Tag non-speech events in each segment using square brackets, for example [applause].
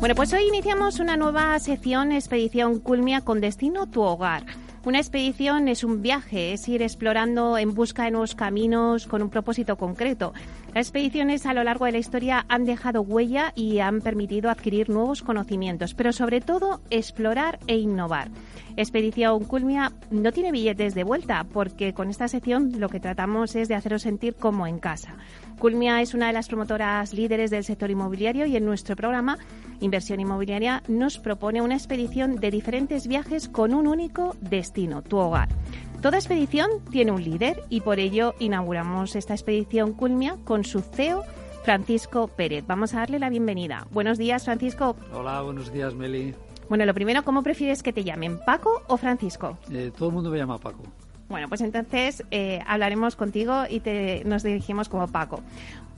Bueno, pues hoy iniciamos una nueva sección Expedición Culmia con destino tu hogar. Una expedición es un viaje, es ir explorando en busca de nuevos caminos con un propósito concreto. Las expediciones a lo largo de la historia han dejado huella y han permitido adquirir nuevos conocimientos, pero sobre todo explorar e innovar. Expedición Culmia no tiene billetes de vuelta porque con esta sección lo que tratamos es de haceros sentir como en casa. Culmia es una de las promotoras líderes del sector inmobiliario y en nuestro programa Inversión Inmobiliaria nos propone una expedición de diferentes viajes con un único destino, tu hogar. Toda expedición tiene un líder y por ello inauguramos esta expedición Culmia con su CEO Francisco Pérez. Vamos a darle la bienvenida. Buenos días, Francisco. Hola, buenos días, Meli. Bueno, lo primero, ¿cómo prefieres que te llamen, Paco o Francisco? Eh, todo el mundo me llama Paco. Bueno, pues entonces eh, hablaremos contigo y te, nos dirigimos como Paco.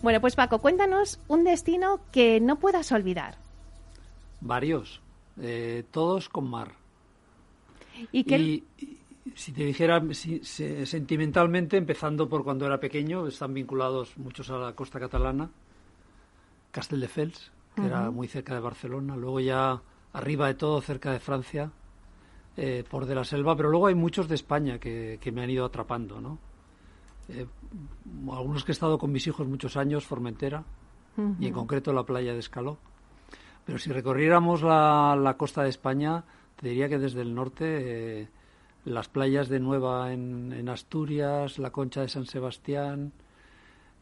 Bueno, pues Paco, cuéntanos un destino que no puedas olvidar. Varios, eh, todos con mar. ¿Y, qué... y, si te dijera si, sentimentalmente, empezando por cuando era pequeño, están vinculados muchos a la costa catalana, Castelldefels, que era muy cerca de Barcelona, luego ya arriba de todo, cerca de Francia, eh, por de la selva, pero luego hay muchos de España que, que me han ido atrapando, ¿no? Eh, algunos que he estado con mis hijos muchos años, Formentera, y en concreto la playa de Escaló. Pero si recorriéramos la, la costa de España, te diría que desde el norte eh, las playas de Nueva en, en, Asturias, la Concha de San Sebastián,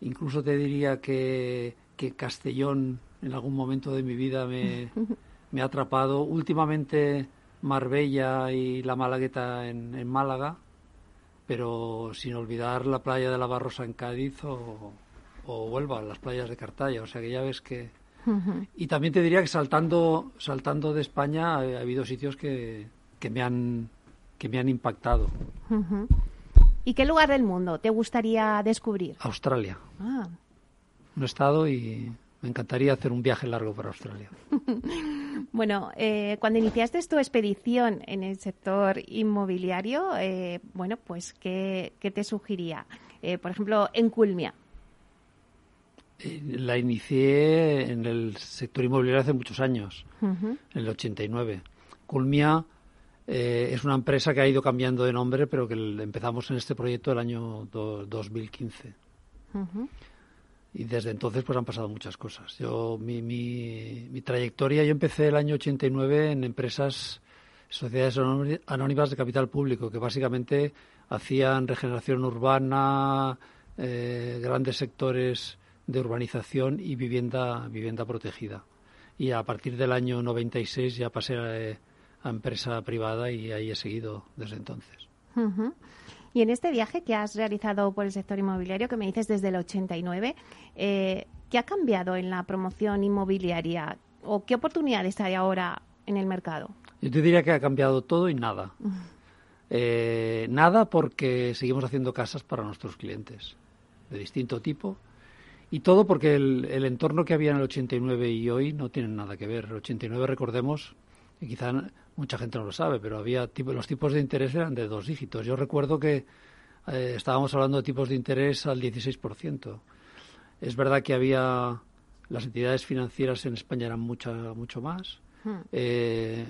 incluso te diría que, que Castellón en algún momento de mi vida me, [laughs] me ha atrapado. Últimamente Marbella y la Malagueta en, en, Málaga, pero sin olvidar la playa de la Barrosa en Cádiz o, o Huelva, las playas de Cartaya. O sea que ya ves que, y también te diría que saltando, saltando de España ha, ha habido sitios que, que, me han, que me han impactado. ¿Y qué lugar del mundo te gustaría descubrir? Australia. Ah. No he estado y me encantaría hacer un viaje largo para Australia. [laughs] bueno, eh, cuando iniciaste tu expedición en el sector inmobiliario, eh, bueno, pues, ¿qué, qué te sugería? Eh, por ejemplo, en Culmia. La inicié en el sector inmobiliario hace muchos años, uh -huh. en el 89. Culmia eh, es una empresa que ha ido cambiando de nombre, pero que empezamos en este proyecto el año do, 2015. Uh -huh. Y desde entonces pues han pasado muchas cosas. Yo mi, mi, mi, trayectoria, yo empecé el año 89 en empresas, sociedades anónimas de capital público, que básicamente hacían regeneración urbana, eh, grandes sectores de urbanización y vivienda, vivienda protegida. Y a partir del año 96 ya pasé a, a empresa privada y ahí he seguido desde entonces. Uh -huh. Y en este viaje que has realizado por el sector inmobiliario, que me dices desde el 89, eh, ¿qué ha cambiado en la promoción inmobiliaria o qué oportunidades hay ahora en el mercado? Yo te diría que ha cambiado todo y nada. Uh -huh. eh, nada porque seguimos haciendo casas para nuestros clientes de distinto tipo y todo porque el, el, entorno que había en el 89 y hoy no tienen nada que ver. El 89, recordemos, y quizá mucha gente no lo sabe, pero había tipo, los tipos de interés eran de dos dígitos. Yo recuerdo que eh, estábamos hablando de tipos de interés al 16%. Es verdad que había las entidades financieras en España eran mucha, mucho más. Hmm. Eh,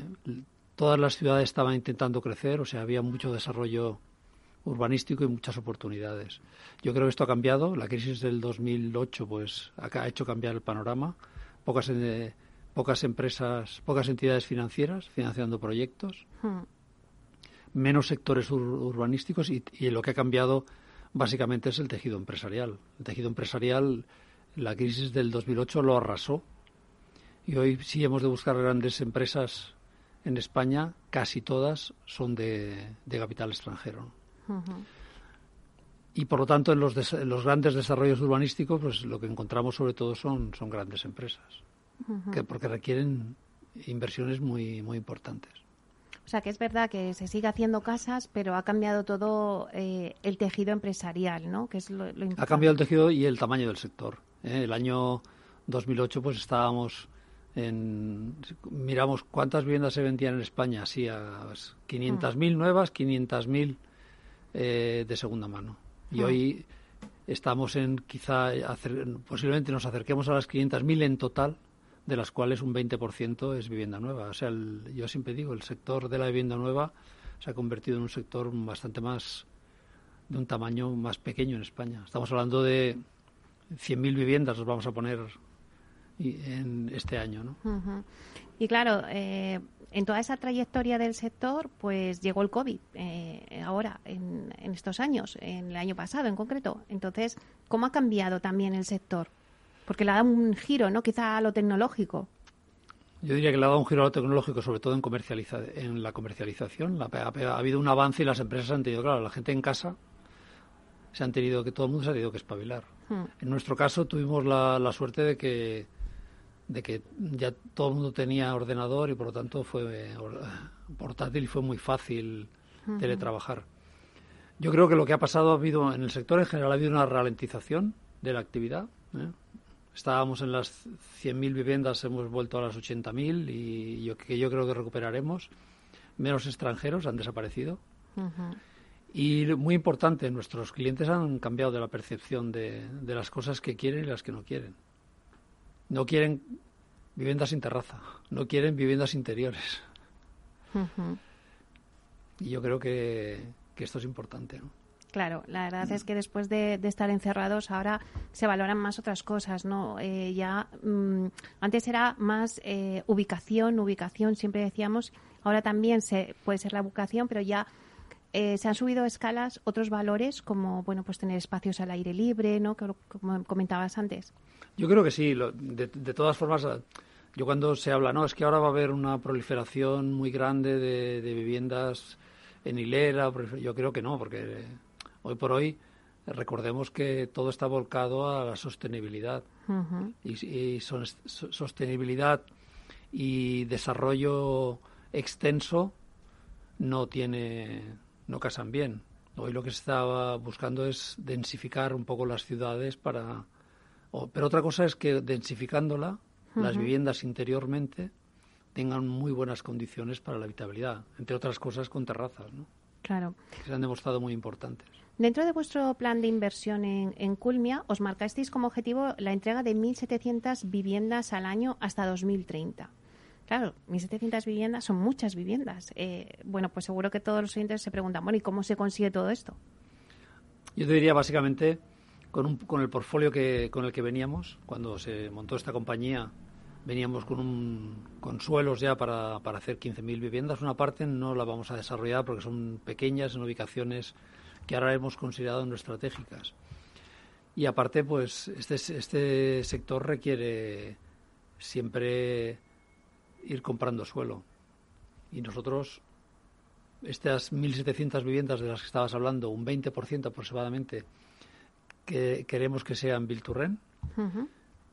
todas las ciudades estaban intentando crecer, o sea, había mucho desarrollo urbanístico y muchas oportunidades. Yo creo que esto ha cambiado. La crisis del 2008 pues ha hecho cambiar el panorama. Pocas, eh, pocas empresas, pocas entidades financieras financiando proyectos, hmm. menos sectores ur urbanísticos y, y, lo que ha cambiado básicamente es el tejido empresarial. El tejido empresarial, la crisis del 2008 lo arrasó Y hoy sí hemos de buscar grandes empresas en España, casi todas son de, capital extranjero. Y por lo tanto, en los, los, grandes desarrollos urbanísticos, pues lo que encontramos sobre todo son, son grandes empresas, que porque requieren inversiones muy, muy importantes. O sea, que es verdad que se sigue haciendo casas, pero ha cambiado todo eh, el tejido empresarial, ¿no? Que es lo, Ha cambiado el tejido y el tamaño del sector. ¿eh? El año 2008, pues estábamos en, miramos cuántas viviendas se vendían en España, sí, a 500.000 nuevas, 500.000 eh, de segunda mano. Y hoy estamos en quizá, posiblemente nos acerquemos a las 500.000 en total, de las cuales un 20% es vivienda nueva. O sea, yo siempre digo, el sector de la vivienda nueva se ha convertido en un sector bastante más, de un tamaño más pequeño en España. Estamos hablando de 100.000 viviendas, nos vamos a poner en este año. ¿no? Y claro, eh, en toda esa trayectoria del sector, pues llegó el COVID eh, ahora, en, estos años, en el año pasado en concreto. Entonces, ¿cómo ha cambiado también el sector? Porque le ha dado un giro, ¿no? Quizá a lo tecnológico. Yo diría que le ha dado un giro a lo tecnológico, sobre todo en, comercializa en la comercialización. ha, habido un avance y las empresas han tenido, claro, la gente en casa se han tenido que, todo el mundo se ha tenido que espabilar. Hmm. En nuestro caso tuvimos la suerte de que de que ya todo el mundo tenía ordenador y por lo tanto fue portátil y fue muy fácil teletrabajar. Yo creo que lo que ha pasado ha habido en el sector en general ha habido una ralentización de la actividad. ¿eh? Estábamos en las 100.000 viviendas, hemos vuelto a las 80.000 y yo, que yo creo que recuperaremos. Menos extranjeros han desaparecido. Y muy importante, nuestros clientes han cambiado de la percepción de las cosas que quieren y las que no quieren no quieren viviendas sin terraza, no quieren viviendas interiores. Y yo creo que, esto es importante. ¿no? Claro, la verdad es que después de, estar encerrados ahora se valoran más otras cosas, ¿no? Eh, ya mm, antes era más eh, ubicación, ubicación, siempre decíamos. Ahora también se puede ser la ubicación, pero ya eh, se han subido a escalas otros valores como bueno pues tener espacios al aire libre no como comentabas antes yo creo que sí de, todas formas yo cuando se habla no es que ahora va a haber una proliferación muy grande de, viviendas en hilera yo creo que no porque hoy por hoy recordemos que todo está volcado a la sostenibilidad y, y sostenibilidad y desarrollo extenso no tiene no casan bien. Hoy lo que se estaba buscando es densificar un poco las ciudades para... pero otra cosa es que densificándola, las viviendas interiormente tengan muy buenas condiciones para la habitabilidad, entre otras cosas con terrazas, ¿no? Claro. Que se han demostrado muy importantes. Dentro de vuestro plan de inversión en, en Culmia, os marcasteis como objetivo la entrega de 1.700 viviendas al año hasta 2030. Claro, 1.700 viviendas son muchas viviendas. Eh, bueno, pues seguro que todos los oyentes se preguntan, bueno, ¿y cómo se consigue todo esto? Yo te diría básicamente con, con el portfolio que, con el que veníamos, cuando se montó esta compañía, veníamos con, un, con suelos ya para, para hacer 15.000 viviendas. Una parte no la vamos a desarrollar porque son pequeñas en ubicaciones que ahora hemos considerado no estratégicas. Y aparte, pues este, este sector requiere siempre ir comprando suelo. Y nosotros, estas 1.700 viviendas de las que estabas hablando, un 20% aproximadamente, que queremos que sean Bilturren.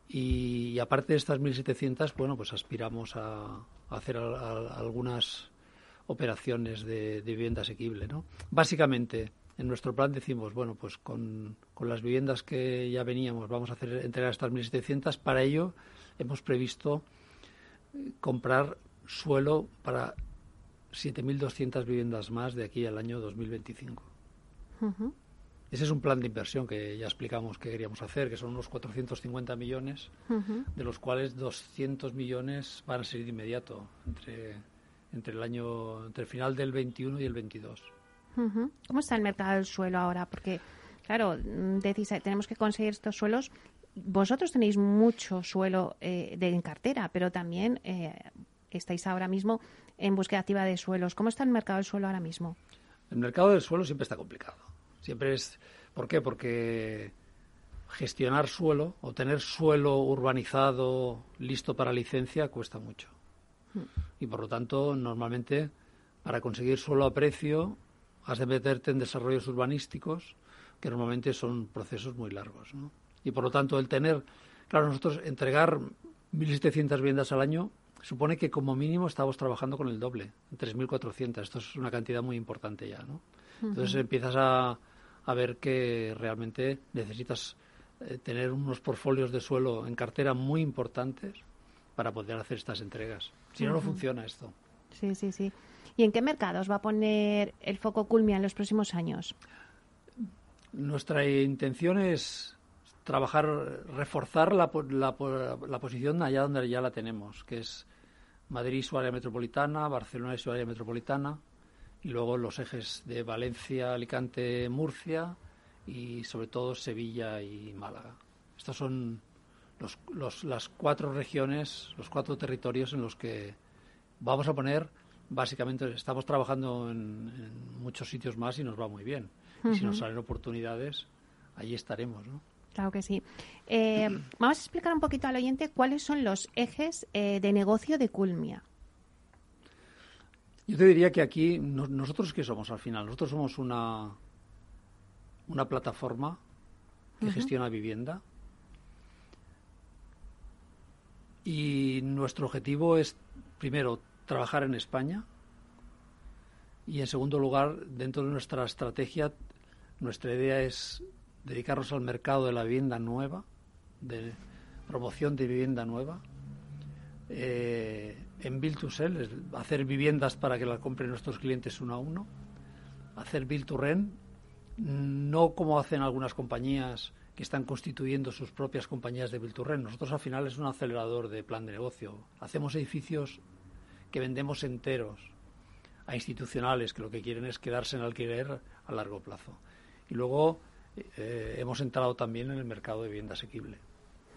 y, aparte de estas 1.700, bueno, pues aspiramos a, hacer algunas operaciones de, vivienda asequible, ¿no? Básicamente, en nuestro plan decimos, bueno, pues con, con las viviendas que ya veníamos vamos a hacer entregar estas 1.700. Para ello hemos previsto comprar suelo para 7.200 viviendas más de aquí al año 2025. Ese es un plan de inversión que ya explicamos que queríamos hacer, que son unos 450 millones, de los cuales 200 millones van a ser de inmediato entre, entre el año entre el final del 21 y el 22. ¿Cómo está el mercado del suelo ahora? Porque claro, decís, tenemos que conseguir estos suelos vosotros tenéis mucho suelo eh, de, en cartera, pero también eh, estáis ahora mismo en búsqueda activa de suelos. ¿Cómo está el mercado del suelo ahora mismo? El mercado del suelo siempre está complicado. Siempre es. ¿Por qué? Porque gestionar suelo o tener suelo urbanizado listo para licencia cuesta mucho. Hmm. Y por lo tanto, normalmente, para conseguir suelo a precio, has de meterte en desarrollos urbanísticos que normalmente son procesos muy largos. Y por lo tanto, el tener, claro, nosotros entregar 1.700 viviendas al año supone que como mínimo estamos trabajando con el doble, 3.400. Esto es una cantidad muy importante ya. ¿no? Entonces empiezas a, a ver que realmente necesitas eh, tener unos portfolios de suelo en cartera muy importantes para poder hacer estas entregas. Si no, no funciona esto. Sí, sí, sí. ¿Y en qué mercados va a poner el foco Culmia en los próximos años? Nuestra intención es trabajar, reforzar la, la, posición allá donde ya la tenemos, que es Madrid su área metropolitana, Barcelona y su área metropolitana, y luego los ejes de Valencia, Alicante, Murcia y sobre todo Sevilla y Málaga. Estas son los, las cuatro regiones, los cuatro territorios en los que vamos a poner, básicamente estamos trabajando en, muchos sitios más y nos va muy bien. Y si nos salen oportunidades, allí estaremos, ¿no? Claro que sí. Eh, [clears throat] vamos a explicar un poquito al oyente cuáles son los ejes eh, de negocio de Culmia. Yo te diría que aquí, nosotros qué somos al final? Nosotros somos una, una plataforma que gestiona vivienda y nuestro objetivo es, primero, trabajar en España y, en segundo lugar, dentro de nuestra estrategia, nuestra idea es dedicarnos al mercado de la vivienda nueva, de promoción de vivienda nueva. Eh, en Build to Sell, hacer viviendas para que la compren nuestros clientes uno a uno, hacer Build to Rent, no como hacen algunas compañías que están constituyendo sus propias compañías de Build to Rent. Nosotros al final es un acelerador de plan de negocio. Hacemos edificios que vendemos enteros a institucionales que lo que quieren es quedarse en alquiler a largo plazo. Y luego eh, hemos entrado también en el mercado de vivienda asequible.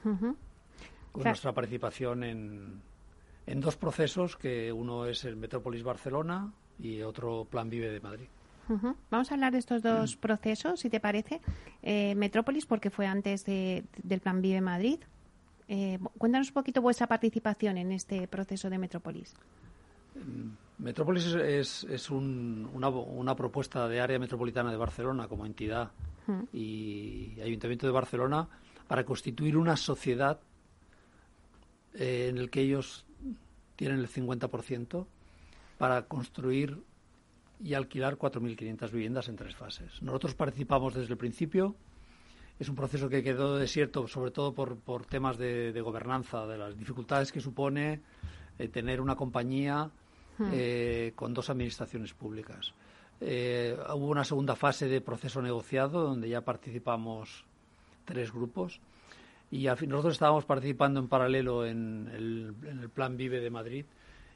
Con nuestra participación en, en dos procesos, que uno es el Metrópolis Barcelona y otro Plan Vive de Madrid. Vamos a hablar de estos dos procesos, si te parece. Eh, Metrópolis, porque fue antes de, del Plan Vive Madrid. Eh, cuéntanos un poquito vuestra participación en este proceso de Metrópolis. Metrópolis es, es una, una, propuesta de área metropolitana de Barcelona como entidad y Ayuntamiento de Barcelona para constituir una sociedad eh, en el que ellos tienen el 50% para construir y alquilar 4.500 viviendas en tres fases. Nosotros participamos desde el principio. Es un proceso que quedó desierto, sobre todo por, por temas de, gobernanza, de las dificultades que supone eh, tener una compañía hmm. eh, con dos administraciones públicas. hubo una segunda fase de proceso negociado donde ya participamos tres grupos y al fin, nosotros estábamos participando en paralelo en el, Plan Vive de Madrid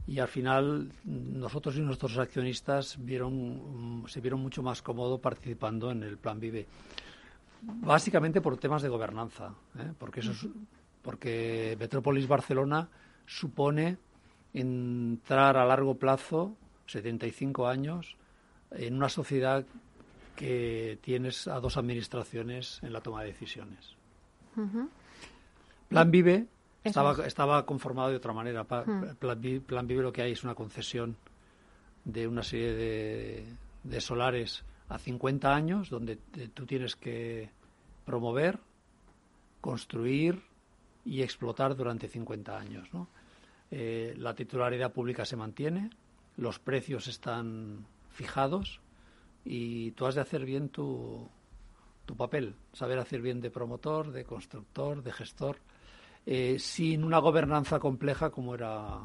y al final nosotros y nuestros accionistas vieron, se vieron mucho más cómodos participando en el Plan Vive. Básicamente por temas de gobernanza, ¿eh? porque, eso porque Metrópolis Barcelona supone entrar a largo plazo, 75 años, en una sociedad que tienes a dos administraciones en la toma de decisiones. Plan Vive estaba, estaba conformado de otra manera. Plan, Vive, lo que hay es una concesión de una serie de, de solares a 50 años donde tú tienes que promover, construir y explotar durante 50 años. ¿no? Eh, la titularidad pública se mantiene, los precios están fijados y tú has de hacer bien tu, tu papel, saber hacer bien de promotor, de constructor, de gestor. Eh, sin una gobernanza compleja como era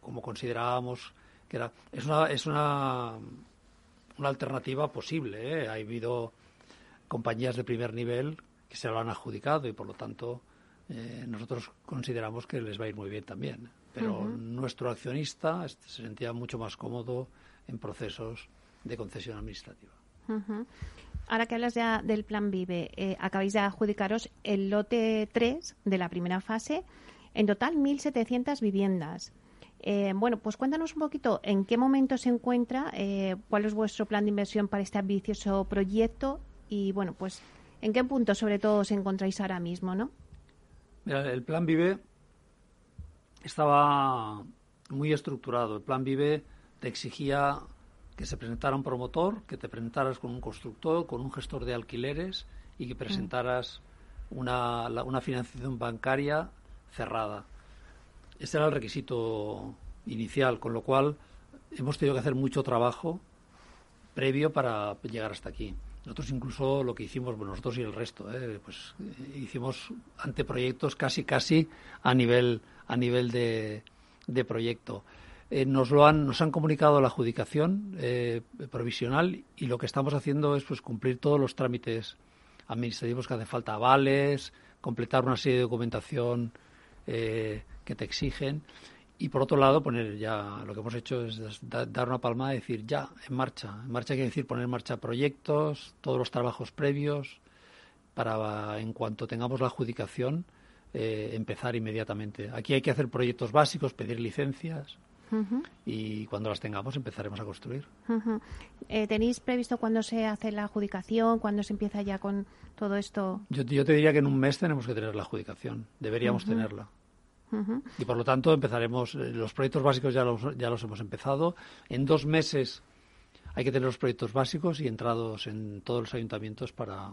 como considerábamos que era es una es una, una alternativa posible ¿eh? ha habido compañías de primer nivel que se lo han adjudicado y por lo tanto eh, nosotros consideramos que les va a ir muy bien también pero nuestro accionista se sentía mucho más cómodo en procesos de concesión administrativa ahora que hablas ya del plan Vive, eh, acabáis de adjudicaros el lote 3 de la primera fase, en total 1.700 viviendas. Eh, bueno, pues cuéntanos un poquito en qué momento se encuentra, eh, cuál es vuestro plan de inversión para este ambicioso proyecto y, bueno, pues ¿En qué punto, sobre todo, os encontráis ahora mismo, no? Mira, el Plan Vive estaba muy estructurado. El Plan Vive te exigía que se presentara un promotor, que te presentaras con un constructor, con un gestor de alquileres y que presentaras una, una financiación bancaria cerrada. Este era el requisito inicial, con lo cual hemos tenido que hacer mucho trabajo previo para llegar hasta aquí. Nosotros incluso lo que hicimos, bueno, nosotros y el resto, ¿eh? pues eh, hicimos anteproyectos casi casi a nivel a nivel de, proyecto. Eh, nos lo han nos han comunicado la adjudicación provisional y lo que estamos haciendo es pues cumplir todos los trámites administrativos que hace falta, avales, completar una serie de documentación que te exigen y por otro lado, poner ya lo que hemos hecho es dar una palmada y decir ya, en marcha. En marcha quiere decir poner en marcha proyectos, todos los trabajos previos, para en cuanto tengamos la adjudicación, eh, empezar inmediatamente. Aquí hay que hacer proyectos básicos, pedir licencias. Y cuando las tengamos empezaremos a construir. Eh, ¿Tenéis previsto cuándo se hace la adjudicación, cuándo se empieza ya con todo esto? Yo, yo te diría que en un mes tenemos que tener la adjudicación, deberíamos tenerla. Y por lo tanto empezaremos, eh, los proyectos básicos ya los, ya los hemos empezado. En dos meses hay que tener los proyectos básicos y entrados en todos los ayuntamientos para,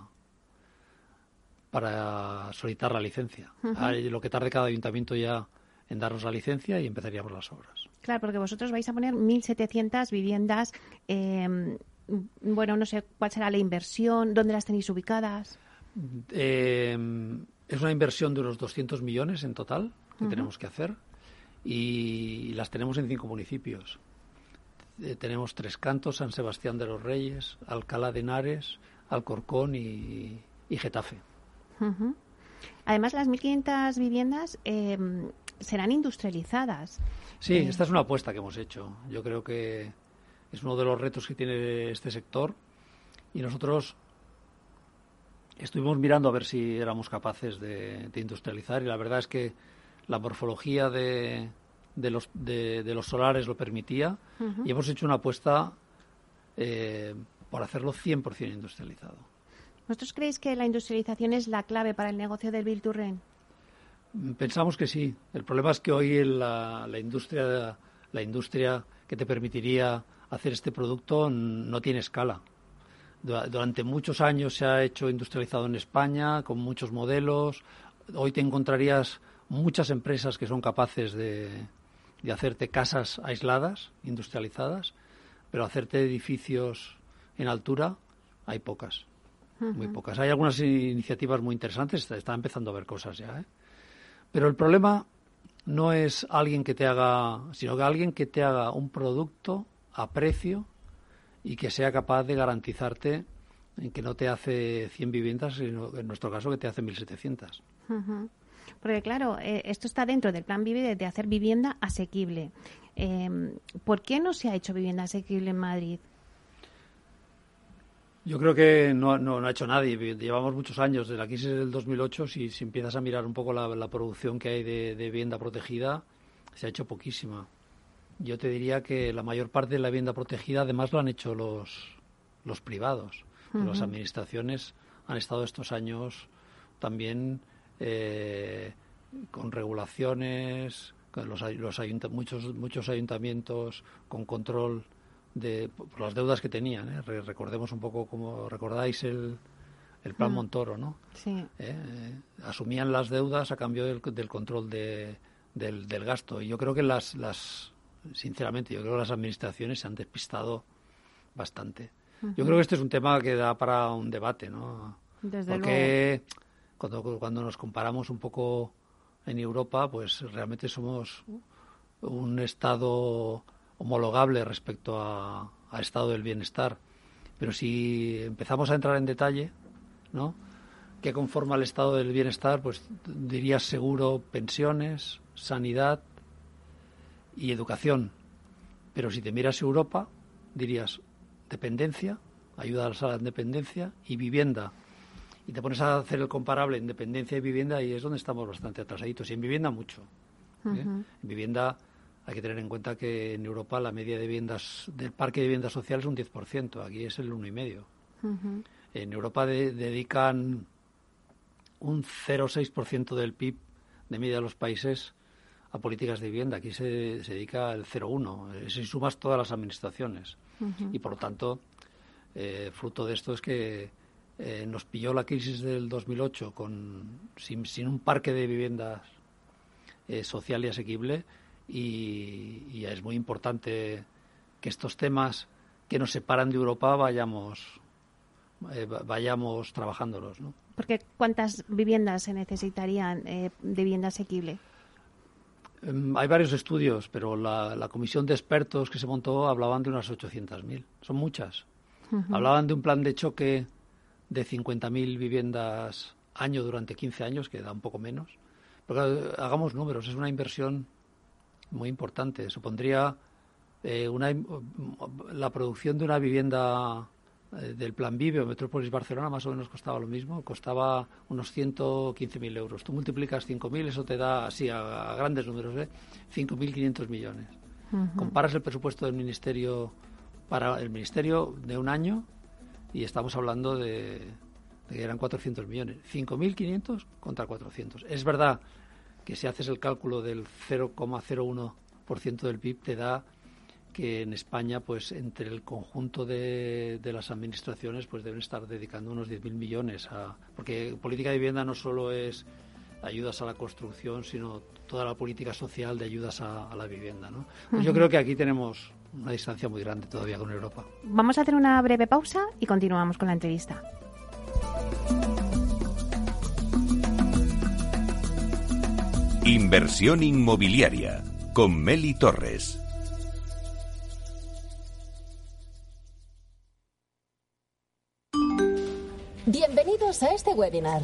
para solicitar la licencia. Lo que tarde cada ayuntamiento ya en darnos la licencia y empezaríamos las obras. Claro, porque vosotros vais a poner 1.700 viviendas. Em, bueno, no sé cuál será la inversión, dónde las tenéis ubicadas. Em, es una inversión de unos 200 millones en total que tenemos que hacer y las tenemos en cinco municipios. Eh, tenemos Tres Cantos, San Sebastián de los Reyes, Alcalá de Henares, Alcorcón y, Getafe. Además, las 1.500 viviendas em, serán industrializadas. Sí, eh, esta es una apuesta que hemos hecho. Yo creo que es uno de los retos que tiene este sector y nosotros estuvimos mirando a ver si éramos capaces de industrializar y la verdad es que la morfología de, de, los, de, los solares lo permitía y hemos hecho una apuesta eh, por hacerlo 100% industrializado. ¿Vosotros creéis que la industrialización es la clave para el negocio del Bilturren? Pensamos que sí. El problema es que hoy la, la, industria, la industria que te permitiría hacer este producto no tiene escala. Durante muchos años se ha hecho industrializado en España con muchos modelos. Hoy te encontrarías muchas empresas que son capaces de, de hacerte casas aisladas, industrializadas, pero hacerte edificios en altura hay pocas, muy pocas. Hay algunas iniciativas muy interesantes, está, empezando a ver cosas ya. ¿eh? Pero el problema no es alguien que te haga, sino que alguien que te haga un producto a precio y que sea capaz de garantizarte en que no te hace 100 viviendas, sino en nuestro caso que te hace 1.700. Porque claro, eh, esto está dentro del plan Vive de hacer vivienda asequible. Eh, ¿Por qué no se ha hecho vivienda asequible en Madrid? Yo creo que no, no, ha hecho nadie. Llevamos muchos años, desde la crisis del 2008, si, si empiezas a mirar un poco la, producción que hay de, vivienda protegida, se ha hecho poquísima. Yo te diría que la mayor parte de la vivienda protegida además lo han hecho los, los privados. Las administraciones han estado estos años también eh, con regulaciones, con los, los muchos, muchos ayuntamientos con control de por las deudas que tenían. ¿eh? recordemos un poco como recordáis el, el plan mm. Montoro, ¿no? Sí. Eh, asumían las deudas a cambio del, del control de, del, del, gasto. Y yo creo que las, las, sinceramente, yo creo que las administraciones se han despistado bastante. Yo creo que este es un tema que da para un debate, ¿no? Desde Porque cuando, cuando nos comparamos un poco en Europa, pues realmente somos un estado homologable respecto a, estado del bienestar. Pero si empezamos a entrar en detalle, ¿no? ¿Qué conforma el estado del bienestar? Pues dirías seguro pensiones, sanidad y educación. Pero si te miras Europa, dirías dependencia, ayuda a la dependencia y vivienda y te pones a hacer el comparable en dependencia y vivienda y es donde estamos bastante atrasaditos. Y en vivienda mucho. ¿eh? En vivienda hay que tener en cuenta que en Europa la media de viviendas del parque de viviendas sociales es un 10%, aquí es el 1,5%. En Europa dedican un 0,6% del PIB de media de los países a políticas de vivienda. Aquí se, dedica el 0,1%, si sumas todas las administraciones. Y por lo tanto, eh, fruto de esto es que eh, nos pilló la crisis del 2008 con, sin, un parque de viviendas eh, social y asequible y, es muy importante que estos temas que nos separan de Europa vayamos vayamos trabajándolos. ¿no? Porque ¿cuántas viviendas se necesitarían de vivienda asequible? Em, hay varios estudios, pero la, comisión de expertos que se montó hablaban de unas 800.000. Son muchas. Hablaban de un plan de choque de 50.000 viviendas año durante 15 años, que da un poco menos. Pero hagamos números, es una inversión muy importante. Supondría eh, una, la producción de una vivienda eh, del plan Vive o Metrópolis Barcelona más o menos costaba lo mismo, costaba unos 115.000 euros. Tú multiplicas 5.000, eso te da, así a, grandes números, ¿eh? 5.500 millones. Comparas el presupuesto del Ministerio para el Ministerio de un año y estamos hablando de, de que eran 400 millones. 5.500 contra 400. Es verdad que si haces el cálculo del 0,01% del PIB te da que en España, pues entre el conjunto de, de las administraciones, pues deben estar dedicando unos 10.000 millones a... Porque política de vivienda no solo es ayudas a la construcción, sino toda la política social de ayudas a, la vivienda. ¿no? Pues yo creo que aquí tenemos una distancia muy grande todavía con Europa. Vamos a hacer una breve pausa y continuamos con la entrevista. Inversión inmobiliaria con Meli Torres. Bienvenidos a este webinar.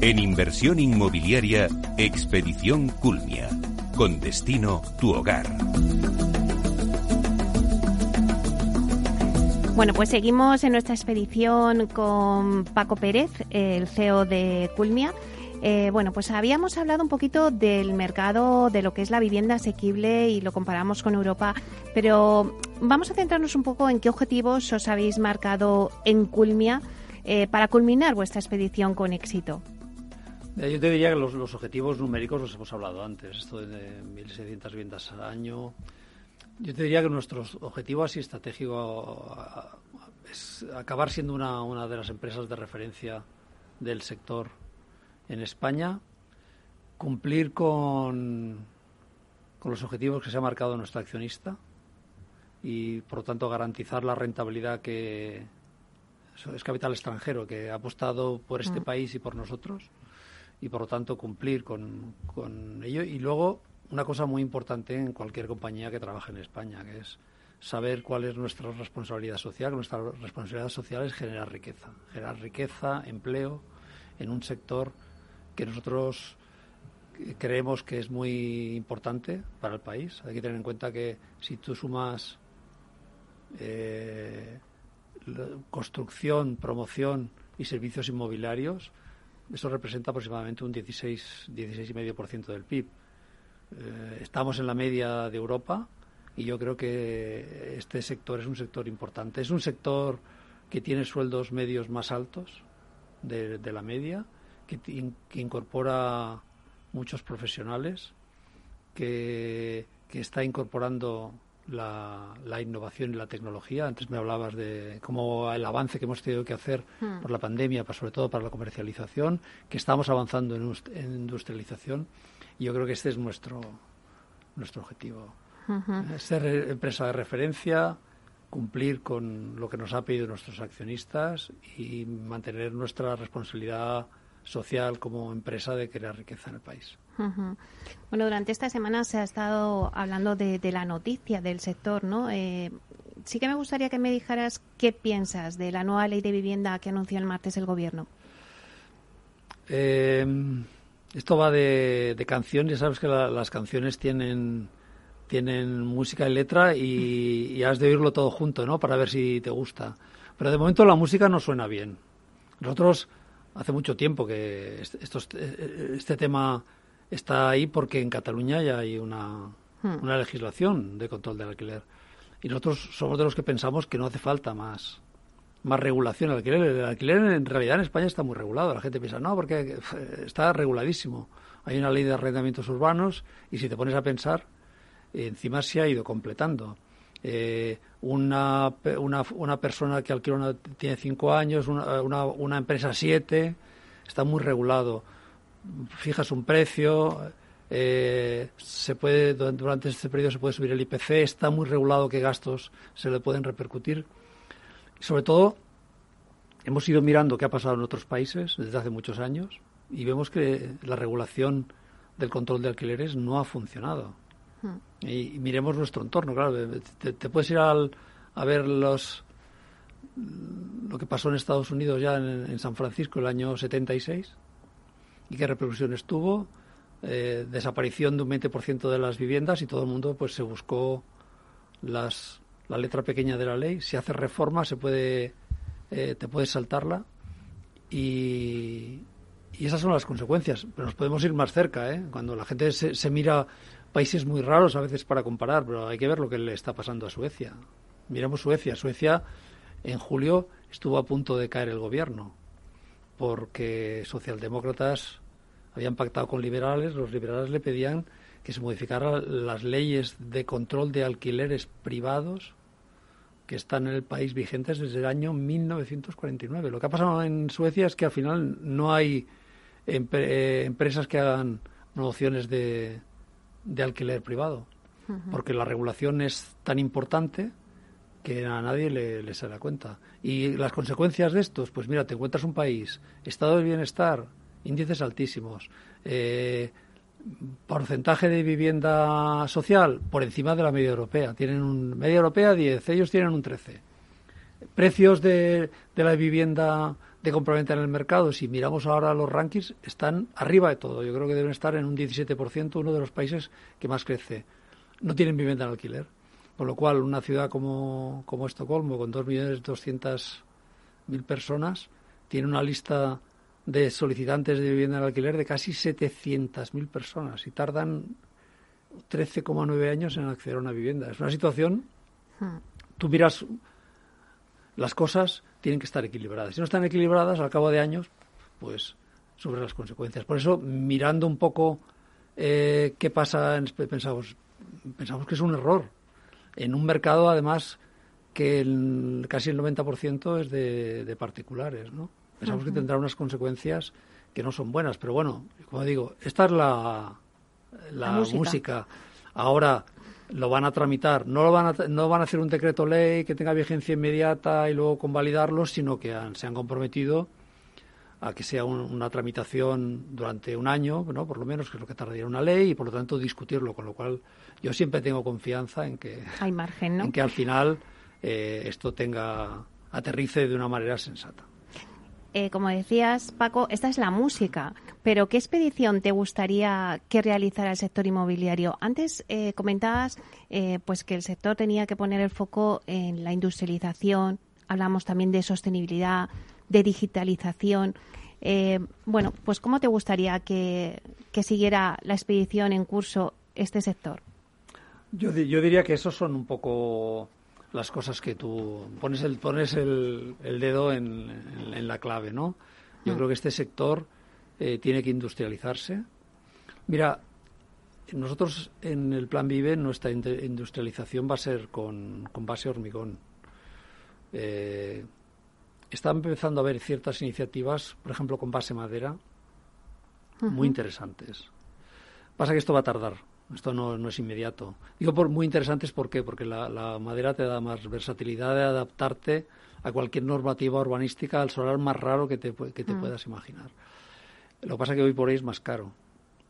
En inversión inmobiliaria, Expedición Culmia. Con destino tu hogar. Bueno, pues seguimos en nuestra expedición con Paco Pérez, el CEO de Culmia. Eh, bueno, pues habíamos hablado un poquito del mercado de lo que es la vivienda asequible y lo comparamos con Europa, pero vamos a centrarnos un poco en qué objetivos os habéis marcado en Culmia eh, para culminar vuestra expedición con éxito. Yo te diría que los, objetivos numéricos los hemos hablado antes, esto de 1.600 viviendas al año. Yo te diría que nuestro objetivo así estratégico es acabar siendo una, una de las empresas de referencia del sector en España, cumplir con, con los objetivos que se ha marcado nuestro accionista y, por lo tanto, garantizar la rentabilidad que es capital extranjero que ha apostado por este mm. país y por nosotros y, por lo tanto, cumplir con, con ello. Y luego, una cosa muy importante en cualquier compañía que trabaje en España, que es saber cuál es nuestra responsabilidad social. Nuestra responsabilidad social es generar riqueza, generar riqueza, empleo en un sector que nosotros creemos que es muy importante para el país. Hay que tener en cuenta que si tú sumas eh, construcción, promoción y servicios inmobiliarios, eso representa aproximadamente un 16, 16,5% del PIB. Eh, estamos en la media de Europa y yo creo que este sector es un sector importante. Es un sector que tiene sueldos medios más altos de la media que, incorpora muchos profesionales, que, está incorporando la, innovación y la tecnología. Antes me hablabas de cómo el avance que hemos tenido que hacer hmm. por la pandemia, sobre todo para la comercialización, que estamos avanzando en, industrialización. Y yo creo que este es nuestro, nuestro objetivo. Ser empresa de referencia, cumplir con lo que nos ha pedido nuestros accionistas y mantener nuestra responsabilidad social como empresa de crear riqueza en el país. Bueno, durante esta semana se ha estado hablando de, la noticia del sector, ¿no? Eh, sí que me gustaría que me dijeras qué piensas de la nueva ley de vivienda que anunció el martes el Gobierno. Eh, esto va de, canciones, ya sabes que las canciones tienen tienen música y letra y, y, has de oírlo todo junto, ¿no? Para ver si te gusta. Pero de momento la música no suena bien. Nosotros hace mucho tiempo que este, este tema está ahí porque en Cataluña ya hay una, hmm. una legislación de control del alquiler. Y nosotros somos de los que pensamos que no hace falta más, más regulación al alquiler. El alquiler en realidad en España está muy regulado. La gente piensa, no, porque está reguladísimo. Hay una ley de arrendamientos urbanos y si te pones a pensar, encima se ha ido completando. Eh, una, una, una, persona que alquila tiene cinco años, una, una, empresa siete, está muy regulado. Fijas un precio, eh, se puede durante este periodo se puede subir el IPC, está muy regulado qué gastos se le pueden repercutir. sobre todo, hemos ido mirando qué ha pasado en otros países desde hace muchos años y vemos que la regulación del control de alquileres no ha funcionado. Y, miremos nuestro entorno, claro. Te, puedes ir al, a ver los lo que pasó en Estados Unidos ya en, San Francisco el año 76 y qué repercusiones tuvo. Eh, desaparición de un 20% de las viviendas y todo el mundo pues se buscó las, la letra pequeña de la ley. Si hace reforma se puede, eh, te puedes saltarla y, y esas son las consecuencias. Pero nos podemos ir más cerca, ¿eh? Cuando la gente se, se mira países muy raros a veces para comparar, pero hay que ver lo que le está pasando a Suecia. Miremos Suecia. Suecia en julio estuvo a punto de caer el gobierno porque socialdemócratas habían pactado con liberales, los liberales le pedían que se modificaran las leyes de control de alquileres privados que están en el país vigentes desde el año 1949. Lo que ha pasado en Suecia es que al final no hay eh, empresas que hagan promociones de, de alquiler privado, porque la regulación es tan importante que a nadie le, se da cuenta. Y las consecuencias de estos, pues mira, te encuentras un país, estado de bienestar, índices altísimos, eh, porcentaje de vivienda social por encima de la media europea. Tienen un media europea 10, ellos tienen un 13. Precios de, de la vivienda de compraventa en el mercado, si miramos ahora los rankings, están arriba de todo. Yo creo que deben estar en un 17%, uno de los países que más crece. No tienen vivienda en alquiler. Con lo cual, una ciudad como, como Estocolmo, con 2.200.000 personas, tiene una lista de solicitantes de vivienda en alquiler de casi 700.000 personas y tardan 13,9 años en acceder a una vivienda. Es una situación, hmm. tú miras, las cosas tienen que estar equilibradas. Si no están equilibradas, al cabo de años, pues sobre las consecuencias. Por eso, mirando un poco eh, qué pasa, pensamos, pensamos que es un error. En un mercado, además, que casi el 90% es de, de particulares, ¿no? Pensamos que tendrá unas consecuencias que no son buenas, pero bueno, como digo, esta es la, la, música. Ahora lo van a tramitar, no, lo van a, no van a hacer un decreto ley que tenga vigencia inmediata y luego convalidarlo, sino que se han comprometido a que sea una tramitación durante un año, ¿no? por lo menos, que es lo que tardaría una ley, y por lo tanto discutirlo, con lo cual yo siempre tengo confianza en que, Hay margen, ¿no? en que al final eh, esto tenga aterrice de una manera sensata. Eh, como decías, Paco, esta es la música, pero ¿qué expedición te gustaría que realizara el sector inmobiliario? Antes eh, comentabas eh, pues que el sector tenía que poner el foco en la industrialización, hablamos también de sostenibilidad, de digitalización. bueno, pues ¿cómo te gustaría que, siguiera la expedición en curso este sector? Yo, yo diría que esos son un poco las cosas que tú pones el pones el, dedo en, la clave, ¿no? Yo mm. creo que este sector eh, tiene que industrializarse. Mira, nosotros en el Plan Vive nuestra industrialización va a ser con, con base hormigón. Eh, están empezando a haber ciertas iniciativas, por ejemplo, con base madera, muy interesantes. Pasa que esto va a tardar. Esto no, no, es inmediato. Digo por muy interesantes, ¿por qué? Porque la, madera te da más versatilidad de adaptarte a cualquier normativa urbanística, al solar más raro que te, que te mm. puedas imaginar. Lo que pasa es que hoy por hoy es más caro.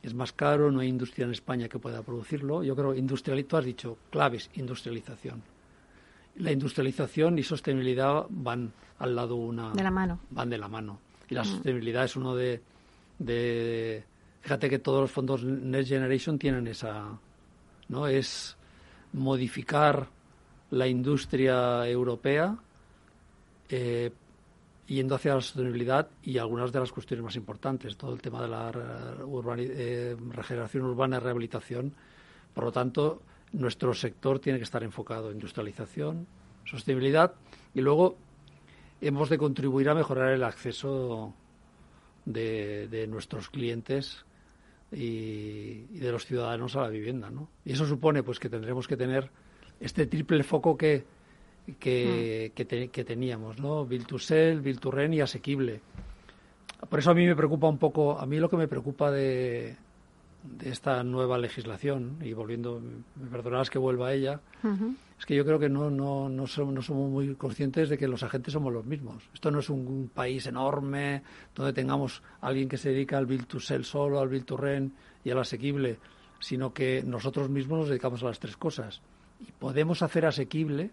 Es más caro, no hay industria en España que pueda producirlo. Yo creo, industrial, tú has dicho, claves, industrialización. La industrialización y sostenibilidad van al lado una... De la mano. Van de la mano. Y la mm. sostenibilidad es uno de Fíjate que todos los fondos Next Generation tienen esa, ¿no? Es modificar la industria europea eh, yendo hacia la sostenibilidad y algunas de las cuestiones más importantes, todo el tema de la eh, regeneración urbana y rehabilitación. Por lo tanto, nuestro sector tiene que estar enfocado en industrialización, sostenibilidad y luego hemos de contribuir a mejorar el acceso de, de nuestros clientes y, de los ciudadanos a la vivienda, ¿no? Y eso supone pues que tendremos que tener este triple foco que que, mm. que, teníamos, ¿no? Build to sell, build to rent y asequible. Por eso a mí me preocupa un poco, a mí lo que me preocupa de, de esta nueva legislación, y volviendo, me perdonarás que vuelva a ella, es que yo creo que no, no, no, somos, no somos muy conscientes de que los agentes somos los mismos. Esto no es un, país enorme donde tengamos alguien que se dedica al build to sell solo, al build to rent y al asequible, sino que nosotros mismos nos dedicamos a las tres cosas. Y podemos hacer asequible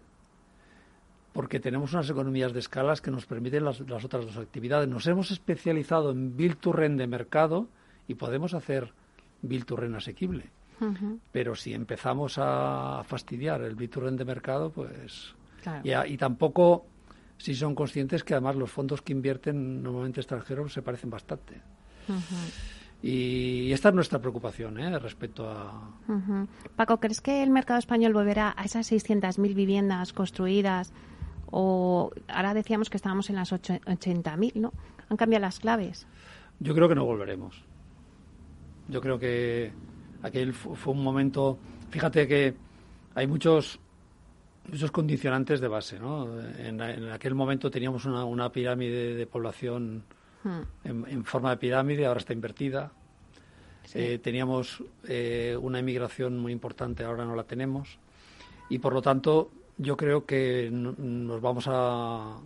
porque tenemos unas economías de escalas que nos permiten las, las otras dos actividades. Nos hemos especializado en build to rent de mercado y podemos hacer Bilturren asequible. Pero si empezamos a fastidiar el Bilturren de mercado, pues... Y, tampoco si son conscientes que además los fondos que invierten normalmente extranjeros se parecen bastante. y, esta es nuestra preocupación ¿eh? respecto a... Paco, ¿crees que el mercado español volverá a esas 600.000 viviendas construidas? O ahora decíamos que estábamos en las 80.000, ¿no? ¿Han cambiado las claves? Yo creo que no volveremos. Yo creo que aquel fue un momento. Fíjate que hay muchos muchos condicionantes de base, ¿no? En, aquel momento teníamos una, pirámide de población hmm. en, forma de pirámide, ahora está invertida. Eh, teníamos eh, una inmigración muy importante, ahora no la tenemos. Y por lo tanto, yo creo que nos vamos a,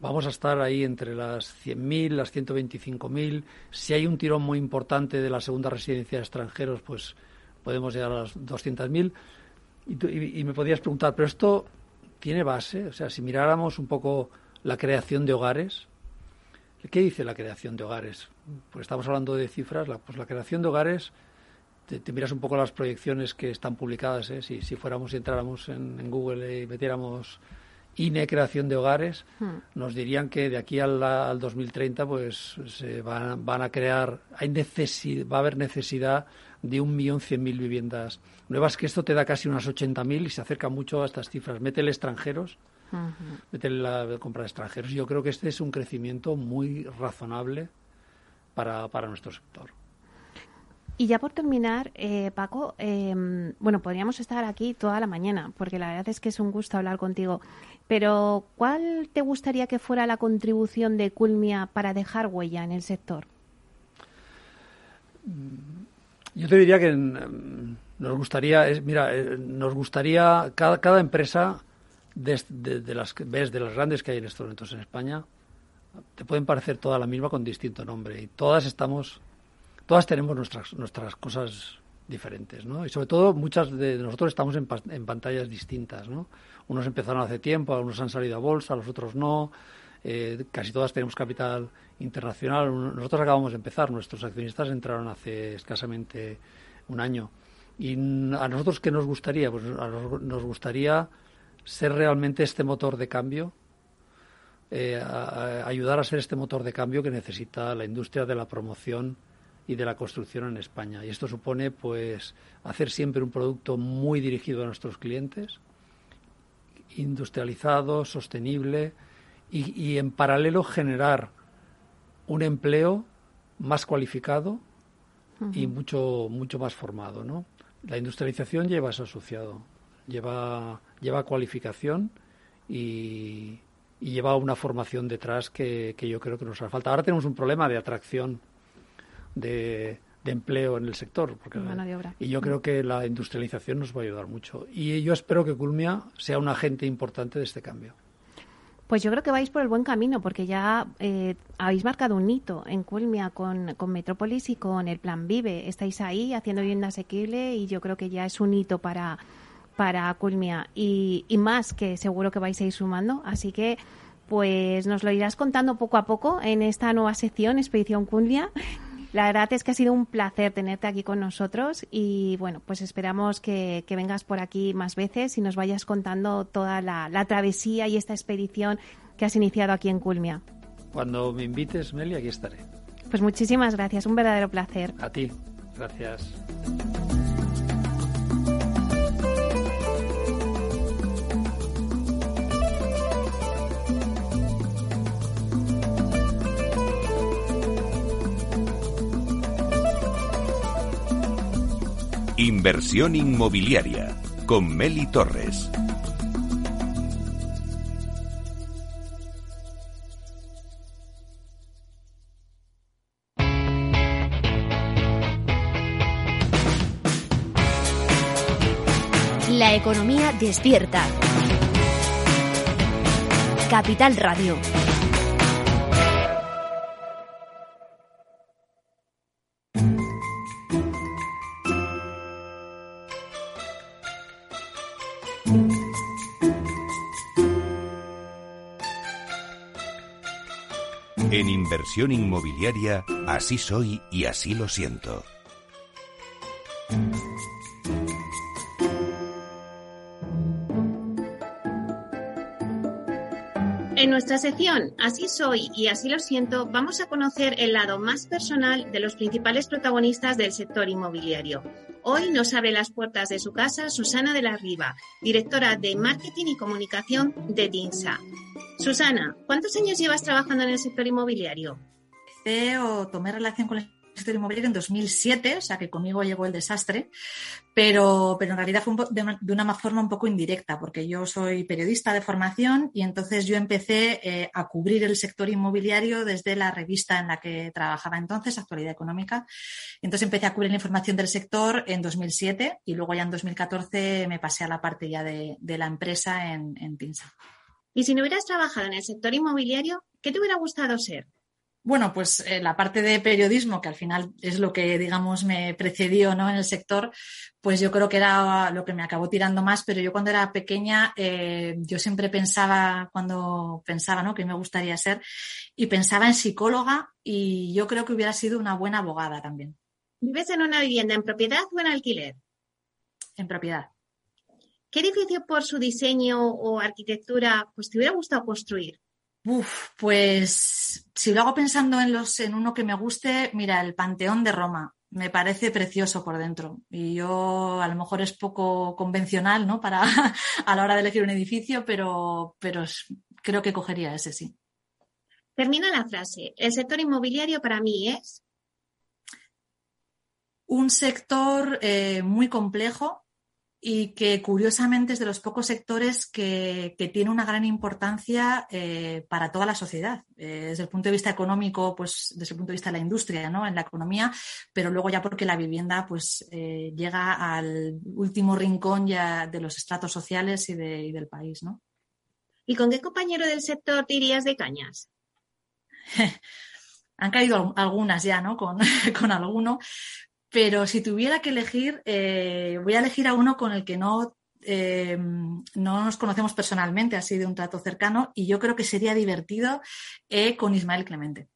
vamos a estar ahí entre las 100.000, las 125.000. Si hay un tirón muy importante de la segunda residencia de extranjeros, pues podemos llegar a las 200.000. Y, y, me podías preguntar, ¿pero esto tiene base? O sea, si miráramos un poco la creación de hogares, ¿qué dice la creación de hogares? Pues estamos hablando de cifras, la, pues la creación de hogares, te, miras un poco las proyecciones que están publicadas, ¿eh? si, si fuéramos y entráramos en, en Google y metiéramos INE creación de hogares, hmm. nos dirían que de aquí al, al 2030 pues se van, van, a crear, hay va a haber necesidad de un millón cien mil viviendas nuevas, que esto te da casi unas 80.000 y se acerca mucho a estas cifras. Métele extranjeros, métele la compra de extranjeros. Yo creo que este es un crecimiento muy razonable para, para nuestro sector. Y ya por terminar, eh, Paco, em, bueno, podríamos estar aquí toda la mañana, porque la verdad es que es un gusto hablar contigo. Pero, ¿cuál te gustaría que fuera la contribución de Culmia para dejar huella en el sector? Mm, yo te diría que mm, nos gustaría, mira, eh, nos gustaría cada, cada empresa de, de, las ves de las grandes que hay en estos momentos en España, te pueden parecer todas la misma con distinto nombre y todas estamos, todas tenemos nuestras nuestras cosas diferentes, ¿no? Y sobre todo muchas de nosotros estamos en, en pantallas distintas, ¿no? Unos empezaron hace tiempo, algunos han salido a bolsa, los otros no. Eh, casi todas tenemos capital internacional. Nosotros acabamos de empezar, nuestros accionistas entraron hace escasamente un año. ¿Y a nosotros qué nos gustaría? Pues nos gustaría ser realmente este motor de cambio, eh, ayudar a ser este motor de cambio que necesita la industria de la promoción y de la construcción en España. Y esto supone, pues, hacer siempre un producto muy dirigido a nuestros clientes, industrializado, sostenible y, en paralelo generar un empleo más cualificado y mucho mucho más formado, ¿no? La industrialización lleva eso asociado, lleva lleva cualificación y, lleva una formación detrás que, que, yo creo que nos hace falta. Ahora tenemos un problema de atracción de, de empleo en el sector. Porque, Y yo creo que la industrialización nos va a ayudar mucho. Y yo espero que Culmia sea un agente importante de este cambio. Pues yo creo que vais por el buen camino, porque ya eh, habéis marcado un hito en Culmia con, con Metrópolis y con el Plan Vive. Estáis ahí haciendo vivienda asequible y yo creo que ya es un hito para, para Culmia y, y más que seguro que vais a ir sumando. Así que pues nos lo irás contando poco a poco en esta nueva sección, Expedición Culmia, la verdad es que ha sido un placer tenerte aquí con nosotros y bueno, pues esperamos que, vengas por aquí más veces y nos vayas contando toda la, travesía y esta expedición que has iniciado aquí en Culmia. Cuando me invites, Meli, aquí estaré. Pues muchísimas gracias, un verdadero placer. A ti, gracias. Inversión inmobiliaria con Meli Torres. La economía despierta. Capital Radio. En inversión inmobiliaria, así soy y así lo siento. En nuestra sección Así soy y así lo siento, vamos a conocer el lado más personal de los principales protagonistas del sector inmobiliario. Hoy nos abre las puertas de su casa Susana de la Riva, directora de Marketing y Comunicación de DINSA. Susana, ¿cuántos años llevas trabajando en el sector inmobiliario? o tomé relación con el sector inmobiliario en 2007, o sea que conmigo llegó el desastre, pero, pero en realidad fue de, una, forma un poco indirecta, porque yo soy periodista de formación y entonces yo empecé eh, a cubrir el sector inmobiliario desde la revista en la que trabajaba entonces, Actualidad Económica. Entonces empecé a cubrir la información del sector en 2007 y luego ya en 2014 me pasé a la parte ya de, la empresa en TINSA. Y si no hubieras trabajado en el sector inmobiliario, ¿qué te hubiera gustado ser? Bueno, pues eh, la parte de periodismo, que al final es lo que, digamos, me precedió ¿no? en el sector, pues yo creo que era lo que me acabó tirando más, pero yo cuando era pequeña, eh, yo siempre pensaba, cuando pensaba ¿no? que me gustaría ser, y pensaba en psicóloga y yo creo que hubiera sido una buena abogada también. ¿Vives en una vivienda en propiedad o en alquiler? En propiedad. ¿Qué edificio por su diseño o arquitectura pues, te hubiera gustado construir? Uf, pues si lo hago pensando en los, en uno que me guste, mira, el Panteón de Roma. Me parece precioso por dentro. Y yo a lo mejor es poco convencional, ¿no? Para [laughs] a la hora de elegir un edificio, pero, pero creo que cogería ese sí. Termina la frase. El sector inmobiliario para mí es. Un sector eh, muy complejo, y que curiosamente es de los pocos sectores que, tiene una gran importancia eh, para toda la sociedad. Eh, desde el punto de vista económico, pues desde el punto de vista de la industria, ¿no? En la economía, pero luego ya porque la vivienda pues eh, llega al último rincón ya de los estratos sociales y, del país, ¿no? ¿Y con qué compañero del sector te irías de cañas? [laughs] Han caído algunas ya, ¿no? Con, [laughs] con alguno, pero si tuviera que elegir, eh, voy a elegir a uno con el que no, eh, no nos conocemos personalmente, así de un trato cercano, y yo creo que sería divertido eh, con Ismael Clemente.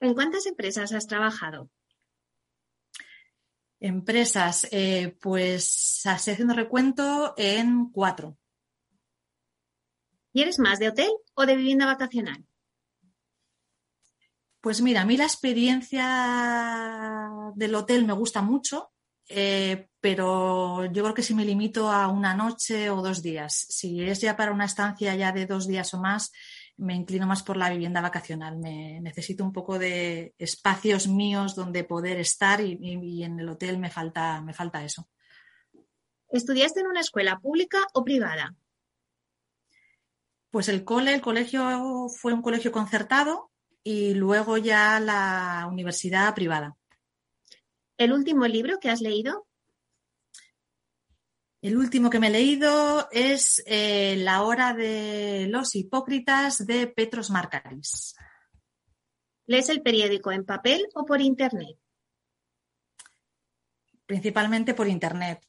¿En cuántas empresas has trabajado? Empresas, pues así haciendo recuento en cuatro. ¿Y eres más de hotel o de vivienda vacacional? Pues mira, a mí la experiencia del hotel me gusta mucho, eh, pero yo creo que si me limito a una noche o dos días, si es ya para una estancia ya de dos días o más, me inclino más por la vivienda vacacional. Me necesito un poco de espacios míos donde poder estar y, en el hotel me falta, me falta eso. ¿Estudiaste en una escuela pública o privada? Pues el cole, el colegio fue un colegio concertado y luego ya la universidad privada. ¿El último libro que has leído? El último que me he leído es eh, La hora de los hipócritas de Petros Marcaris. ¿Lees el periódico en papel o por internet? Principalmente por internet.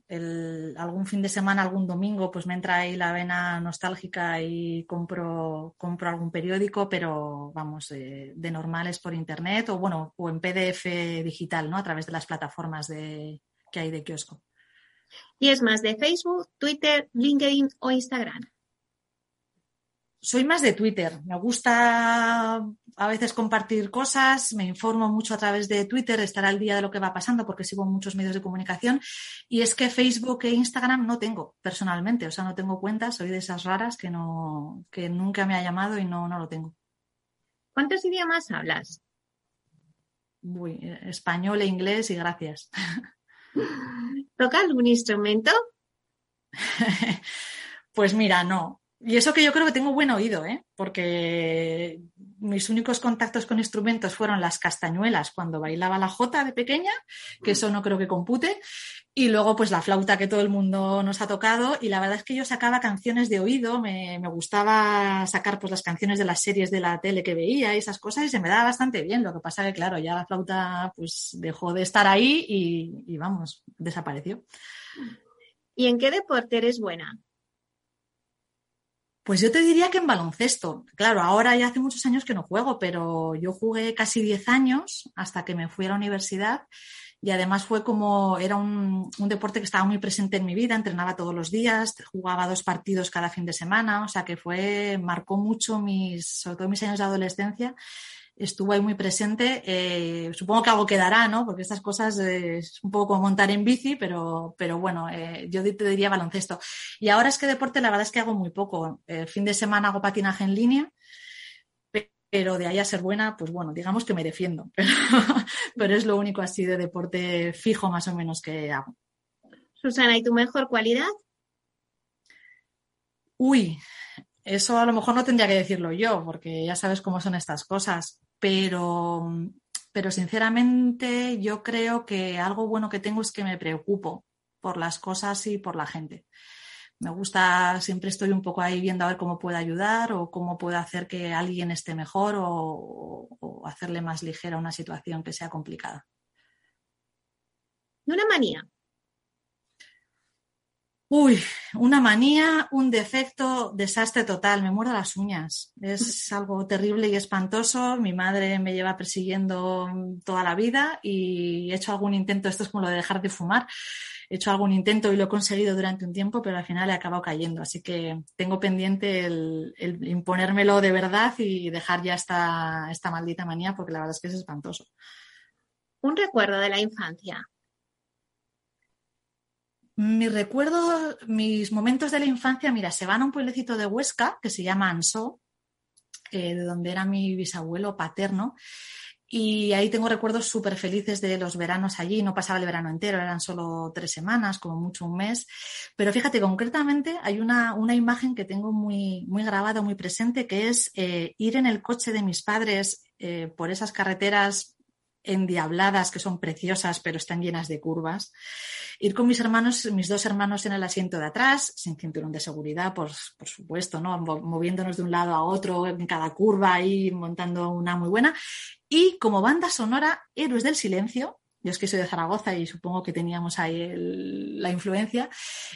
algún fin de semana, algún domingo, pues me entra ahí la vena nostálgica y compro, compro algún periódico, pero vamos, eh, de normal es por internet o bueno, o en PDF digital, ¿no? A través de las plataformas de, que hay de kiosco. ¿Y es más de Facebook, Twitter, LinkedIn o Instagram? Soy más de Twitter. Me gusta a veces compartir cosas, me informo mucho a través de Twitter, estar al día de lo que va pasando porque sigo muchos medios de comunicación. Y es que Facebook e Instagram no tengo personalmente, o sea, no tengo cuentas, soy de esas raras que, no, que nunca me ha llamado y no, no lo tengo. ¿Cuántos idiomas hablas? español e inglés y gracias. ¿Toca algún instrumento? [laughs] pues mira, no. Y eso que yo creo que tengo buen oído, ¿eh? porque mis únicos contactos con instrumentos fueron las castañuelas cuando bailaba la jota de pequeña, que eso no creo que compute, y luego pues la flauta que todo el mundo nos ha tocado, y la verdad es que yo sacaba canciones de oído, me, gustaba sacar pues las canciones de las series de la tele que veía y esas cosas, y se me daba bastante bien, lo que pasa que claro, ya la flauta pues dejó de estar ahí y, y vamos, desapareció. ¿Y en qué deporte eres buena? Pues yo te diría que en baloncesto. Claro, ahora ya hace muchos años que no juego, pero yo jugué casi 10 años hasta que me fui a la universidad y además fue como, era un, deporte que estaba muy presente en mi vida, entrenaba todos los días, jugaba dos partidos cada fin de semana, o sea que fue, marcó mucho mis, sobre todo mis años de adolescencia estuvo ahí muy presente. Eh, supongo que algo quedará, ¿no? Porque estas cosas es un poco como montar en bici, pero, pero bueno, eh, yo te diría baloncesto. Y ahora es que deporte, la verdad es que hago muy poco. El fin de semana hago patinaje en línea, pero de ahí a ser buena, pues bueno, digamos que me defiendo. [laughs] Pero, pero es lo único así de deporte fijo más o menos que hago. Susana, ¿y tu mejor cualidad? Uy, eso a lo mejor no tendría que decirlo yo, porque ya sabes cómo son estas cosas, pero, pero sinceramente yo creo que algo bueno que tengo es que me preocupo por las cosas y por la gente. Me gusta, siempre estoy un poco ahí viendo a ver cómo puedo ayudar o cómo puedo hacer que alguien esté mejor o, hacerle más ligera una situación que sea complicada. ¿Y una manía? Uy, una manía, un defecto, desastre total, me muero las uñas. Es [laughs] algo terrible y espantoso. Mi madre me lleva persiguiendo toda la vida y he hecho algún intento, esto es como lo de dejar de fumar, he hecho algún intento y lo he conseguido durante un tiempo, pero al final he acabado cayendo. Así que tengo pendiente el, el imponérmelo de verdad y dejar ya esta, esta maldita manía porque la verdad es que es espantoso. Un recuerdo de la infancia. Mis recuerdos, mis momentos de la infancia, mira, se van a un pueblecito de Huesca que se llama Ansó, eh, de donde era mi bisabuelo paterno. Y ahí tengo recuerdos súper felices de los veranos allí. No pasaba el verano entero, eran solo tres semanas, como mucho un mes. Pero fíjate, concretamente hay una, una imagen que tengo muy, muy grabada, muy presente, que es eh, ir en el coche de mis padres eh, por esas carreteras endiabladas que son preciosas pero están llenas de curvas. Ir con mis hermanos, mis dos hermanos en el asiento de atrás, sin cinturón de seguridad, por, por supuesto, ¿no? Moviéndonos de un lado a otro en cada curva y montando una muy buena. Y como banda sonora, Héroes del Silencio, yo es que soy de Zaragoza y supongo que teníamos ahí la influencia.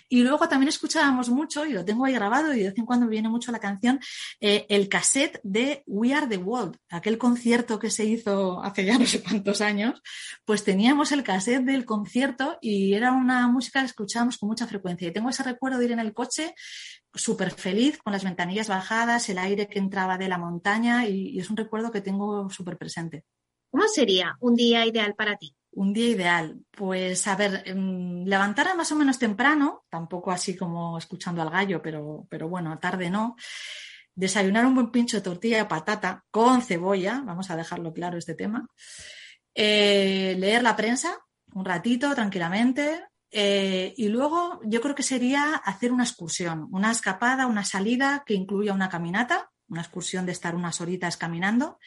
Y luego también escuchábamos mucho, y lo tengo ahí grabado, y de vez en cuando viene mucho la canción, eh, el cassette de We Are the World, aquel concierto que se hizo hace ya [laughs] no sé cuántos años, pues teníamos el cassette del concierto y era una música que escuchábamos con mucha frecuencia. Y tengo ese recuerdo de ir en el coche súper feliz, con las ventanillas bajadas, el aire que entraba de la montaña, y es un recuerdo que tengo súper presente. ¿Cómo sería un día ideal para ti? Un día ideal. Pues a ver, em, levantar a más o menos temprano, tampoco así como escuchando al gallo, pero, pero bueno, tarde no. Desayunar un buen pincho de tortilla de patata con cebolla, vamos a dejarlo claro este tema. Eh, leer la prensa un ratito tranquilamente. eh, y luego yo creo que sería hacer una excursión, una escapada, una salida que incluya una caminata, una excursión de estar unas horitas caminando.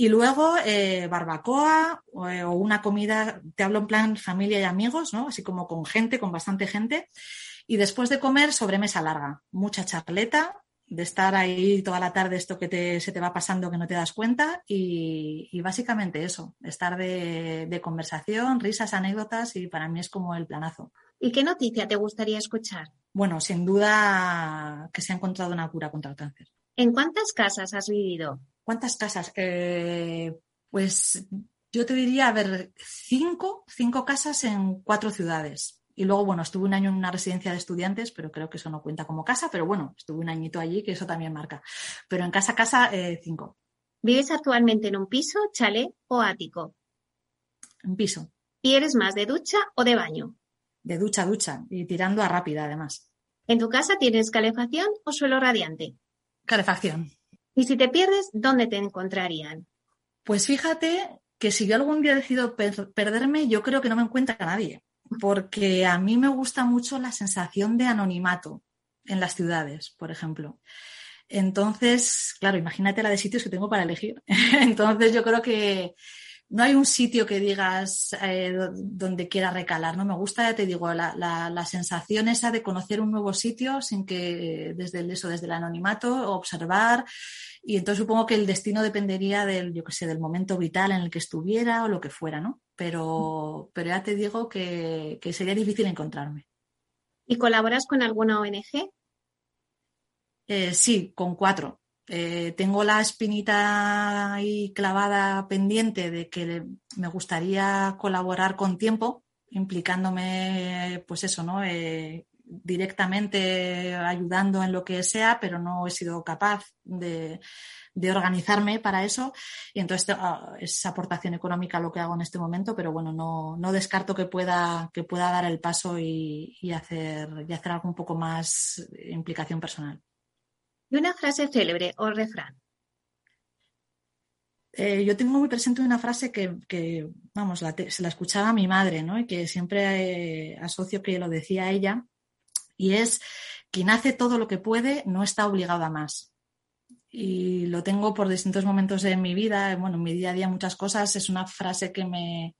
Y luego eh, barbacoa o, eh, o, una comida, te hablo en plan familia y amigos, ¿no? Así como con gente, con bastante gente. Y después de comer, sobremesa larga, mucha charleta, de estar ahí toda la tarde, esto que te, se te va pasando que no te das cuenta. Y, y básicamente eso, estar de, de conversación, risas, anécdotas y para mí es como el planazo. ¿Y qué noticia te gustaría escuchar? Bueno, sin duda que se ha encontrado una cura contra el cáncer. ¿En cuántas casas has vivido? ¿Cuántas casas? Eh, pues yo te diría, a ver, cinco, cinco casas en cuatro ciudades. Y luego, bueno, estuve un año en una residencia de estudiantes, pero creo que eso no cuenta como casa, pero bueno, estuve un añito allí, que eso también marca. Pero en casa, casa, eh, cinco. ¿Vives actualmente en un piso, chalet o ático? Un piso. ¿Y eres más de ducha o de baño? De ducha, ducha. Y tirando a rápida, además. ¿En tu casa tienes calefacción o suelo radiante? Calefacción. Y si te pierdes, ¿dónde te encontrarían? Pues fíjate que si yo algún día decido per perderme, yo creo que no me encuentra nadie, porque a mí me gusta mucho la sensación de anonimato en las ciudades, por ejemplo. Entonces, claro, imagínate la de sitios que tengo para elegir. [laughs] Entonces, yo creo que no hay un sitio que digas eh, donde quiera recalar, ¿no? Me gusta, ya te digo, la, la, sensación esa de conocer un nuevo sitio sin que desde eso, desde el anonimato, observar. Y entonces supongo que el destino dependería del, yo qué sé, del momento vital en el que estuviera o lo que fuera, ¿no? Pero, pero ya te digo que, que sería difícil encontrarme. ¿Y colaboras con alguna ONG? Eh, sí, con cuatro. Eh, tengo la espinita ahí clavada pendiente de que me gustaría colaborar con tiempo, implicándome, pues eso, ¿no? Eh, directamente ayudando en lo que sea, pero no he sido capaz de, de organizarme para eso. Y entonces uh, es aportación económica lo que hago en este momento, pero bueno, no, no descarto que pueda, que pueda dar el paso y, y, hacer, y hacer algo un poco más implicación personal. ¿Y una frase célebre o refrán? Eh, yo tengo muy presente una frase que, que vamos, la te, se la escuchaba a mi madre, ¿no? Y que siempre eh, asocio que lo decía ella, y es, quien hace todo lo que puede no está obligado a más. Y lo tengo por distintos momentos de mi vida, bueno, en mi día a día muchas cosas, es una frase que me,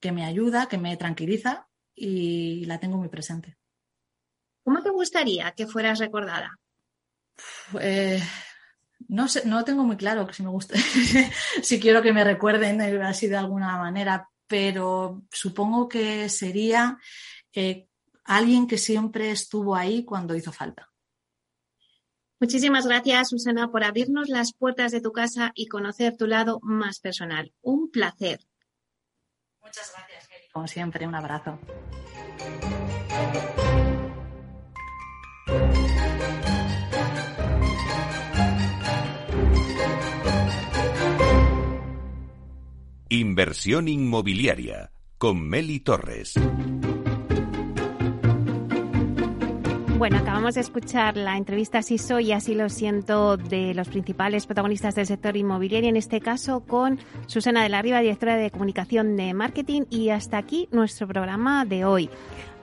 que me ayuda, que me tranquiliza y la tengo muy presente. ¿Cómo te gustaría que fueras recordada? Eh, no sé, no tengo muy claro que si me gusta, [laughs] si quiero que me recuerden así de alguna manera, pero supongo que sería eh, alguien que siempre estuvo ahí cuando hizo falta. Muchísimas gracias, Susana, por abrirnos las puertas de tu casa y conocer tu lado más personal. Un placer. Muchas gracias, Kelly. Como siempre, un abrazo. Inversión inmobiliaria con Meli Torres. Bueno, acabamos de escuchar la entrevista Así soy así lo siento de los principales protagonistas del sector inmobiliario, en este caso con Susana de la Riva, directora de comunicación de marketing y hasta aquí nuestro programa de hoy.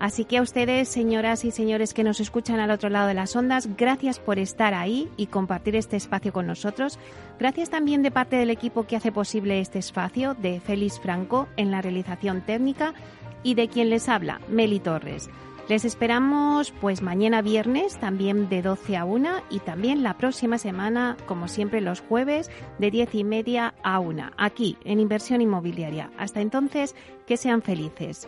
Así que a ustedes, señoras y señores que nos escuchan al otro lado de las ondas, gracias por estar ahí y compartir este espacio con nosotros. Gracias también de parte del equipo que hace posible este espacio, de Félix Franco en la realización técnica y de quien les habla, Meli Torres. Les esperamos pues mañana viernes también de 12 a 1 y también la próxima semana, como siempre los jueves, de 10 y media a 1, aquí en Inversión Inmobiliaria. Hasta entonces, que sean felices.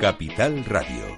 Capital Radio.